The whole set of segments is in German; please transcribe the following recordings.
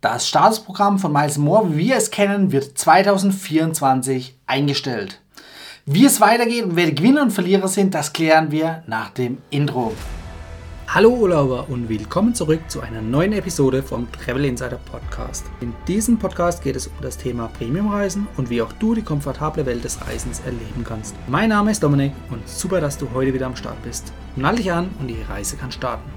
Das Statusprogramm von Miles Moore, wie wir es kennen, wird 2024 eingestellt. Wie es weitergeht und wer die Gewinner und Verlierer sind, das klären wir nach dem Intro. Hallo Urlauber und willkommen zurück zu einer neuen Episode vom Travel Insider Podcast. In diesem Podcast geht es um das Thema Premiumreisen und wie auch du die komfortable Welt des Reisens erleben kannst. Mein Name ist Dominik und super, dass du heute wieder am Start bist. Nall dich an und die Reise kann starten.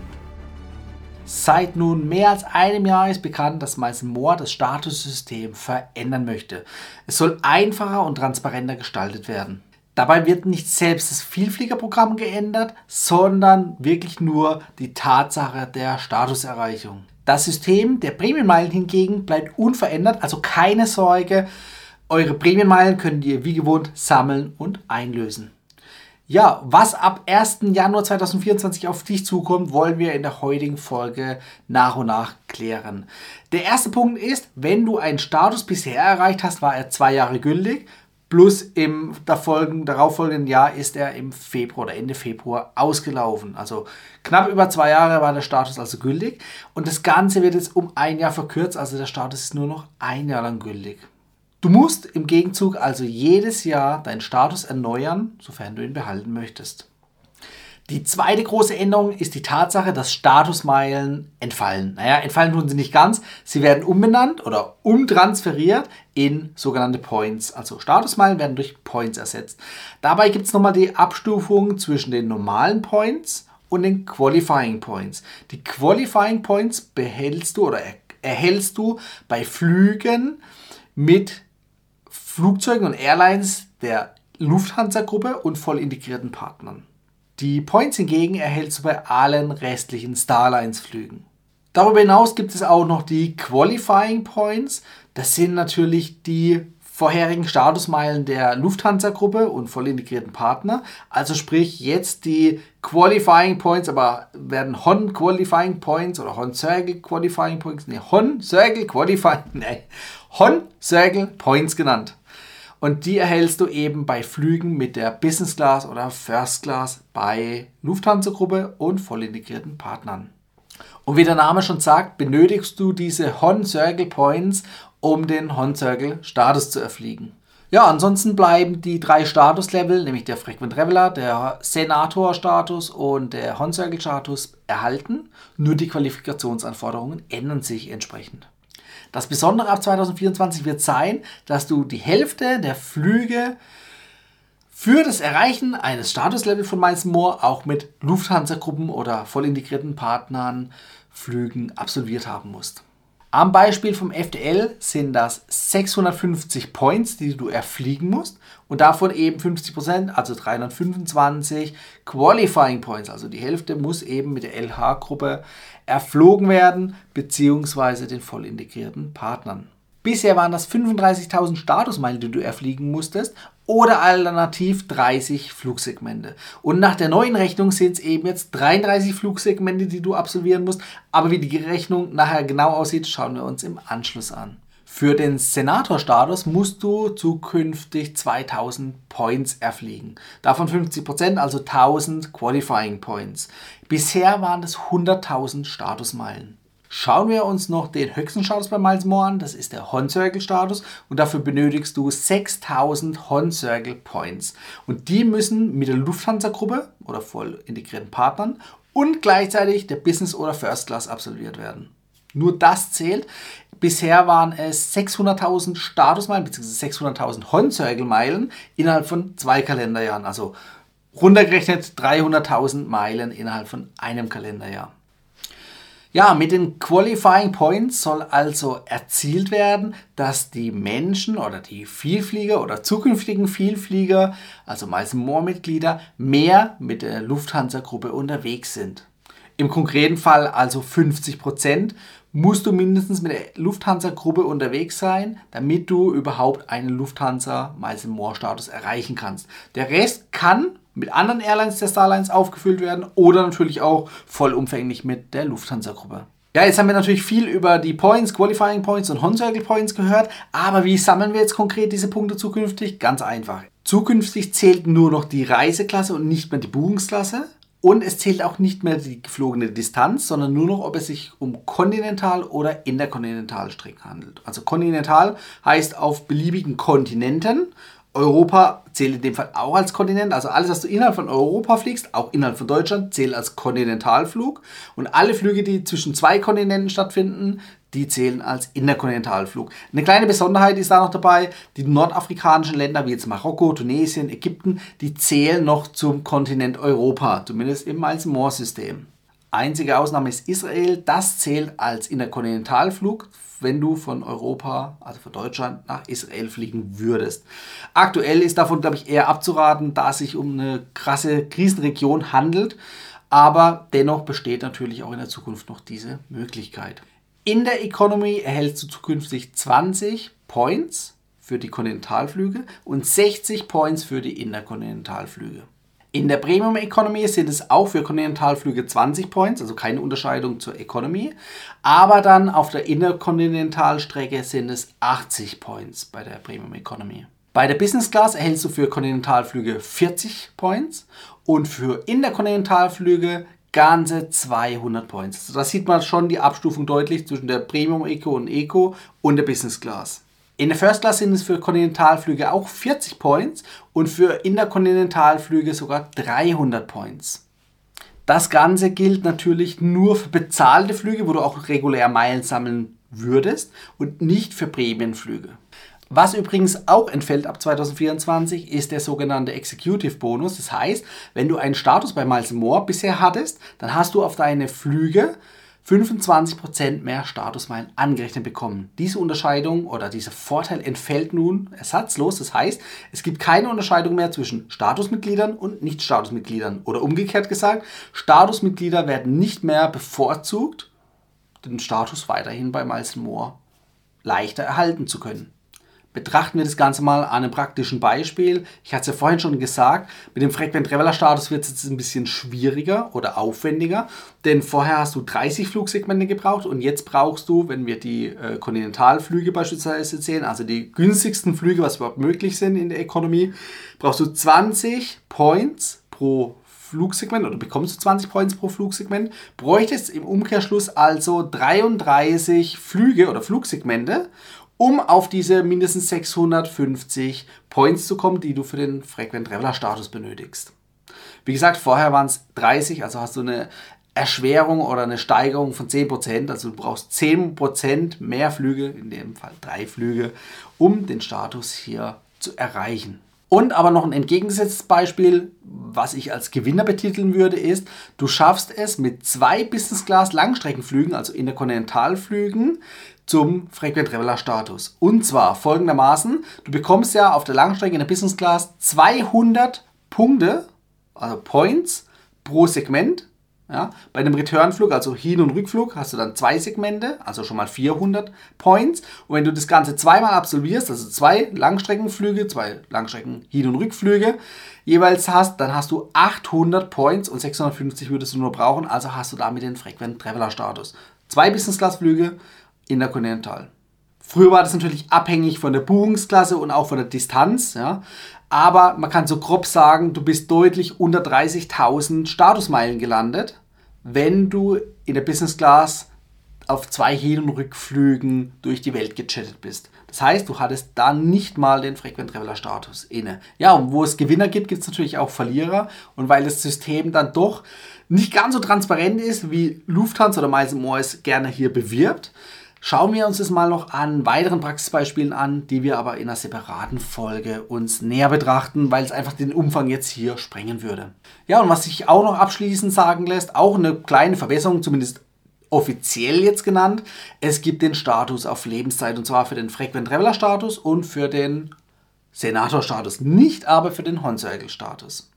Seit nun mehr als einem Jahr ist bekannt, dass Miles Moore das Statussystem verändern möchte. Es soll einfacher und transparenter gestaltet werden. Dabei wird nicht selbst das Vielfliegerprogramm geändert, sondern wirklich nur die Tatsache der Statuserreichung. Das System der Prämienmeilen hingegen bleibt unverändert, also keine Sorge, eure Prämienmeilen könnt ihr wie gewohnt sammeln und einlösen. Ja, was ab 1. Januar 2024 auf dich zukommt, wollen wir in der heutigen Folge nach und nach klären. Der erste Punkt ist, wenn du einen Status bisher erreicht hast, war er zwei Jahre gültig. Plus im darauffolgenden Jahr ist er im Februar oder Ende Februar ausgelaufen. Also knapp über zwei Jahre war der Status also gültig. Und das Ganze wird jetzt um ein Jahr verkürzt. Also der Status ist nur noch ein Jahr lang gültig. Du musst im Gegenzug also jedes Jahr deinen Status erneuern, sofern du ihn behalten möchtest. Die zweite große Änderung ist die Tatsache, dass Statusmeilen entfallen. Naja, entfallen tun sie nicht ganz. Sie werden umbenannt oder umtransferiert in sogenannte Points. Also Statusmeilen werden durch Points ersetzt. Dabei gibt es nochmal die Abstufung zwischen den normalen Points und den Qualifying Points. Die Qualifying Points behältst du oder erhältst du bei Flügen mit Flugzeugen und Airlines der Lufthansa-Gruppe und voll integrierten Partnern. Die Points hingegen erhältst du bei allen restlichen Starlines-Flügen. Darüber hinaus gibt es auch noch die Qualifying Points. Das sind natürlich die vorherigen Statusmeilen der Lufthansa-Gruppe und voll integrierten Partner. Also sprich jetzt die Qualifying Points, aber werden Hon Qualifying Points oder Hon Circle Qualifying Points, nee, Hon Circle Qualifying, nee, Hon Circle Points genannt. Und die erhältst du eben bei Flügen mit der Business Class oder First Class bei Lufthansa-Gruppe und voll integrierten Partnern. Und wie der Name schon sagt, benötigst du diese Hon Circle Points, um den Hon Circle Status zu erfliegen. Ja, ansonsten bleiben die drei Statuslevel, nämlich der Frequent Traveler, der Senator Status und der Hon Circle Status erhalten. Nur die Qualifikationsanforderungen ändern sich entsprechend. Das Besondere ab 2024 wird sein, dass du die Hälfte der Flüge für das Erreichen eines Statuslevels von Miles More auch mit Lufthansa-Gruppen oder voll integrierten Partnern Flügen absolviert haben musst. Am Beispiel vom FDL sind das 650 Points, die du erfliegen musst und davon eben 50%, also 325 Qualifying Points, also die Hälfte muss eben mit der LH-Gruppe erflogen werden, beziehungsweise den voll integrierten Partnern. Bisher waren das 35.000 Statusmeilen, die du erfliegen musstest, oder alternativ 30 Flugsegmente. Und nach der neuen Rechnung sind es eben jetzt 33 Flugsegmente, die du absolvieren musst. Aber wie die Rechnung nachher genau aussieht, schauen wir uns im Anschluss an. Für den Senatorstatus musst du zukünftig 2000 Points erfliegen. Davon 50%, also 1000 Qualifying Points. Bisher waren es 100.000 Statusmeilen. Schauen wir uns noch den höchsten Status bei Miles More an. Das ist der Hon Circle Status und dafür benötigst du 6000 Hon Circle Points. Und die müssen mit der Lufthansa Gruppe oder voll integrierten Partnern und gleichzeitig der Business oder First Class absolviert werden. Nur das zählt. Bisher waren es 600.000 Statusmeilen bzw. 600.000 Hon Circle Meilen innerhalb von zwei Kalenderjahren. Also runtergerechnet 300.000 Meilen innerhalb von einem Kalenderjahr. Ja, mit den Qualifying Points soll also erzielt werden, dass die Menschen oder die Vielflieger oder zukünftigen Vielflieger, also meist More-Mitglieder, mehr mit der Lufthansa-Gruppe unterwegs sind. Im konkreten Fall also 50 Prozent musst du mindestens mit der Lufthansa-Gruppe unterwegs sein, damit du überhaupt einen Lufthansa Miles More Status erreichen kannst. Der Rest kann mit anderen Airlines der Starlines aufgefüllt werden oder natürlich auch vollumfänglich mit der Lufthansa-Gruppe. Ja, jetzt haben wir natürlich viel über die Points, Qualifying Points und Hon Circle Points gehört, aber wie sammeln wir jetzt konkret diese Punkte zukünftig? Ganz einfach. Zukünftig zählt nur noch die Reiseklasse und nicht mehr die Buchungsklasse. Und es zählt auch nicht mehr die geflogene Distanz, sondern nur noch, ob es sich um Kontinental- oder Interkontinentalstrecken handelt. Also kontinental heißt auf beliebigen Kontinenten. Europa zählt in dem Fall auch als Kontinent. Also alles, was du innerhalb von Europa fliegst, auch innerhalb von Deutschland, zählt als Kontinentalflug. Und alle Flüge, die zwischen zwei Kontinenten stattfinden, die zählen als Interkontinentalflug. Eine kleine Besonderheit ist da noch dabei, die nordafrikanischen Länder wie jetzt Marokko, Tunesien, Ägypten, die zählen noch zum Kontinent Europa, zumindest im Miles-More-System. Einzige Ausnahme ist Israel, das zählt als Interkontinentalflug, wenn du von Europa, also von Deutschland nach Israel fliegen würdest. Aktuell ist davon, glaube ich, eher abzuraten, da es sich um eine krasse Krisenregion handelt, aber dennoch besteht natürlich auch in der Zukunft noch diese Möglichkeit. In der Economy erhältst du zukünftig 20 Points für die Kontinentalflüge und 60 Points für die Interkontinentalflüge. In der Premium Economy sind es auch für Kontinentalflüge 20 Points, also keine Unterscheidung zur Economy. Aber dann auf der Interkontinentalstrecke sind es 80 Points bei der Premium Economy. Bei der Business Class erhältst du für Kontinentalflüge 40 Points und für Interkontinentalflüge ganze 200 Points. Also da sieht man schon die Abstufung deutlich zwischen der Premium Eco und Eco und der Business Class. In der First Class sind es für Kontinentalflüge auch 40 Points und für Interkontinentalflüge sogar 300 Points. Das Ganze gilt natürlich nur für bezahlte Flüge, wo du auch regulär Meilen sammeln würdest und nicht für Prämienflüge. Was übrigens auch entfällt ab 2024 ist der sogenannte Executive Bonus. Das heißt, wenn du einen Status bei Miles More bisher hattest, dann hast du auf deine Flüge 25% mehr Statusmeilen angerechnet bekommen. Diese Unterscheidung oder dieser Vorteil entfällt nun ersatzlos. Das heißt, es gibt keine Unterscheidung mehr zwischen Statusmitgliedern und Nicht-Statusmitgliedern. Oder umgekehrt gesagt, Statusmitglieder werden nicht mehr bevorzugt, den Status weiterhin bei Miles More leichter erhalten zu können. Betrachten wir das Ganze mal an einem praktischen Beispiel. Ich hatte es ja vorhin schon gesagt, mit dem Frequent Traveler Status wird es jetzt ein bisschen schwieriger oder aufwendiger, denn vorher hast du 30 Flugsegmente gebraucht und jetzt brauchst du, wenn wir die äh, Kontinentalflüge beispielsweise zählen, also die günstigsten Flüge, was überhaupt möglich sind in der Ökonomie, brauchst du 20 Points pro Flugsegment oder bekommst du 20 Points pro Flugsegment, bräuchtest im Umkehrschluss also 33 Flüge oder Flugsegmente um auf diese mindestens 650 Points zu kommen, die du für den Frequent Traveler Status benötigst. Wie gesagt, vorher waren es 30, also hast du eine Erschwerung oder eine Steigerung von 10%, also du brauchst 10% mehr Flüge, in dem Fall drei Flüge, um den Status hier zu erreichen. Und aber noch ein entgegengesetztes Beispiel, was ich als Gewinner betiteln würde, ist, du schaffst es mit zwei Business Class Langstreckenflügen, also Interkontinentalflügen, zum Frequent Traveler Status. Und zwar folgendermaßen, du bekommst ja auf der Langstrecke in der Business Class 200 Punkte, also Points pro Segment. Ja, bei einem Returnflug, also Hin- und Rückflug, hast du dann zwei Segmente, also schon mal 400 Points. Und wenn du das Ganze zweimal absolvierst, also zwei Langstreckenflüge, zwei Langstrecken Hin- und Rückflüge jeweils hast, dann hast du 800 Points und 650 würdest du nur brauchen, also hast du damit den Frequent Traveler Status. Zwei Business Intercontinental. Früher war das natürlich abhängig von der Buchungsklasse und auch von der Distanz, ja. Aber man kann so grob sagen, du bist deutlich unter 30.000 Statusmeilen gelandet, wenn du in der Business Class auf zwei Hin- und Rückflügen durch die Welt gechattet bist. Das heißt, du hattest da nicht mal den Frequent Traveler Status inne. Ja, und wo es Gewinner gibt, gibt es natürlich auch Verlierer. Und weil das System dann doch nicht ganz so transparent ist, wie Lufthansa oder Miles Morris gerne hier bewirbt, Schauen wir uns das mal noch an weiteren Praxisbeispielen an, die wir aber in einer separaten Folge uns näher betrachten, weil es einfach den Umfang jetzt hier sprengen würde. Ja, und was sich auch noch abschließend sagen lässt, auch eine kleine Verbesserung, zumindest offiziell jetzt genannt. Es gibt den Status auf Lebenszeit und zwar für den Frequent Traveler Status und für den Senator Status, nicht aber für den Hon-Circle Status.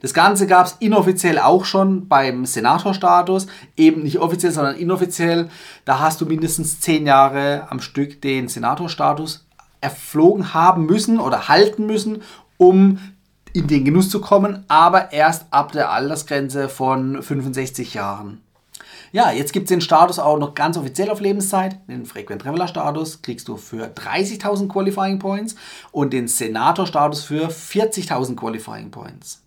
Das Ganze gab es inoffiziell auch schon beim Senatorstatus, eben nicht offiziell, sondern inoffiziell. Da hast du mindestens zehn Jahre am Stück den Senatorstatus erflogen haben müssen oder halten müssen, um in den Genuss zu kommen, aber erst ab der Altersgrenze von 65 Jahren. Ja, jetzt gibt es den Status auch noch ganz offiziell auf Lebenszeit. Den Frequent Traveler Status kriegst du für 30.000 Qualifying Points und den Senator Status für 40.000 Qualifying Points.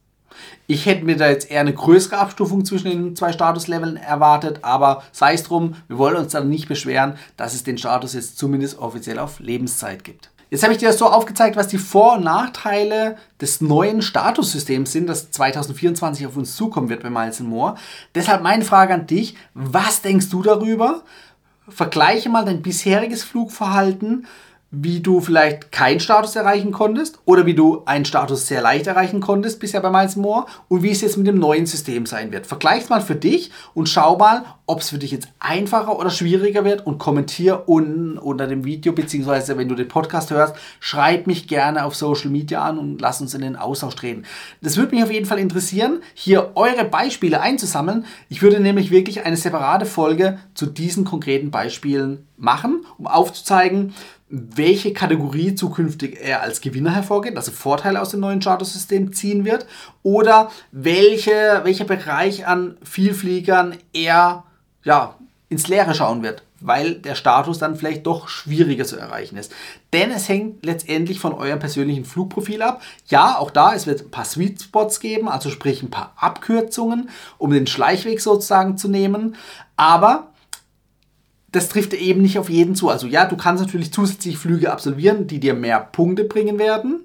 Ich hätte mir da jetzt eher eine größere Abstufung zwischen den zwei Statusleveln erwartet, aber sei es drum, wir wollen uns dann nicht beschweren, dass es den Status jetzt zumindest offiziell auf Lebenszeit gibt. Jetzt habe ich dir das so aufgezeigt, was die Vor- und Nachteile des neuen Statussystems sind, das 2024 auf uns zukommen wird bei Miles Moore. Deshalb meine Frage an dich, was denkst du darüber? Vergleiche mal dein bisheriges Flugverhalten wie du vielleicht keinen Status erreichen konntest oder wie du einen Status sehr leicht erreichen konntest bisher bei Miles More und wie es jetzt mit dem neuen System sein wird. Vergleich mal für dich und schau mal, ob es für dich jetzt einfacher oder schwieriger wird und kommentier unten unter dem Video beziehungsweise wenn du den Podcast hörst, schreib mich gerne auf Social Media an und lass uns in den Austausch treten. Das würde mich auf jeden Fall interessieren, hier eure Beispiele einzusammeln. Ich würde nämlich wirklich eine separate Folge zu diesen konkreten Beispielen machen, um aufzuzeigen, welche Kategorie zukünftig er als Gewinner hervorgeht, also Vorteile aus dem neuen Chartersystem ziehen wird, oder welche, welcher Bereich an Vielfliegern er ja, ins Leere schauen wird, weil der Status dann vielleicht doch schwieriger zu erreichen ist. Denn es hängt letztendlich von eurem persönlichen Flugprofil ab. Ja, auch da, es wird ein paar Sweet Spots geben, also sprich ein paar Abkürzungen, um den Schleichweg sozusagen zu nehmen. Aber das trifft eben nicht auf jeden zu. Also ja, du kannst natürlich zusätzlich Flüge absolvieren, die dir mehr Punkte bringen werden.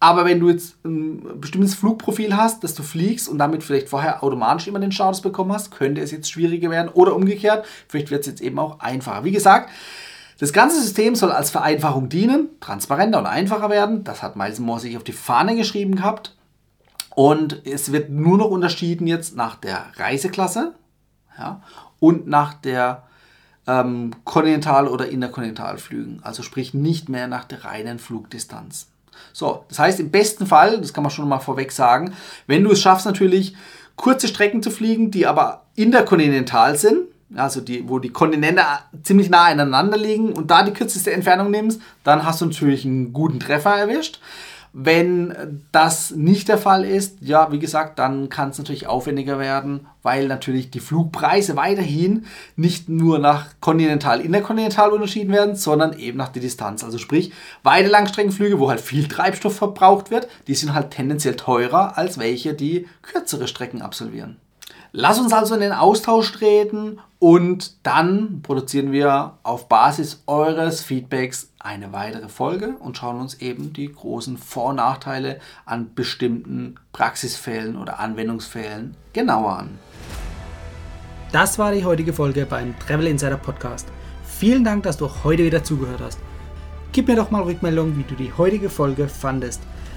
Aber wenn du jetzt ein bestimmtes Flugprofil hast, dass du fliegst und damit vielleicht vorher automatisch immer den Status bekommen hast, könnte es jetzt schwieriger werden. Oder umgekehrt, vielleicht wird es jetzt eben auch einfacher. Wie gesagt, das ganze System soll als Vereinfachung dienen, transparenter und einfacher werden. Das hat Miles Moore sich auf die Fahne geschrieben gehabt. Und es wird nur noch unterschieden jetzt nach der Reiseklasse ja, und nach der ähm, Kontinental- oder Interkontinentalflügen. Also sprich nicht mehr nach der reinen Flugdistanz. So, das heißt im besten Fall, das kann man schon mal vorweg sagen, wenn du es schaffst natürlich kurze Strecken zu fliegen, die aber interkontinental sind, also die, wo die Kontinente ziemlich nah aneinander liegen und da die kürzeste Entfernung nimmst, dann hast du natürlich einen guten Treffer erwischt. Wenn das nicht der Fall ist, ja, wie gesagt, dann kann es natürlich aufwendiger werden, weil natürlich die Flugpreise weiterhin nicht nur nach kontinental, interkontinental unterschieden werden, sondern eben nach der Distanz. Also sprich, weite Langstreckenflüge, wo halt viel Treibstoff verbraucht wird, die sind halt tendenziell teurer als welche, die kürzere Strecken absolvieren. Lass uns also in den Austausch treten und dann produzieren wir auf Basis eures Feedbacks eine weitere Folge und schauen uns eben die großen Vor- und Nachteile an bestimmten Praxisfällen oder Anwendungsfällen genauer an. Das war die heutige Folge beim Travel Insider Podcast. Vielen Dank, dass du heute wieder zugehört hast. Gib mir doch mal Rückmeldung, wie du die heutige Folge fandest.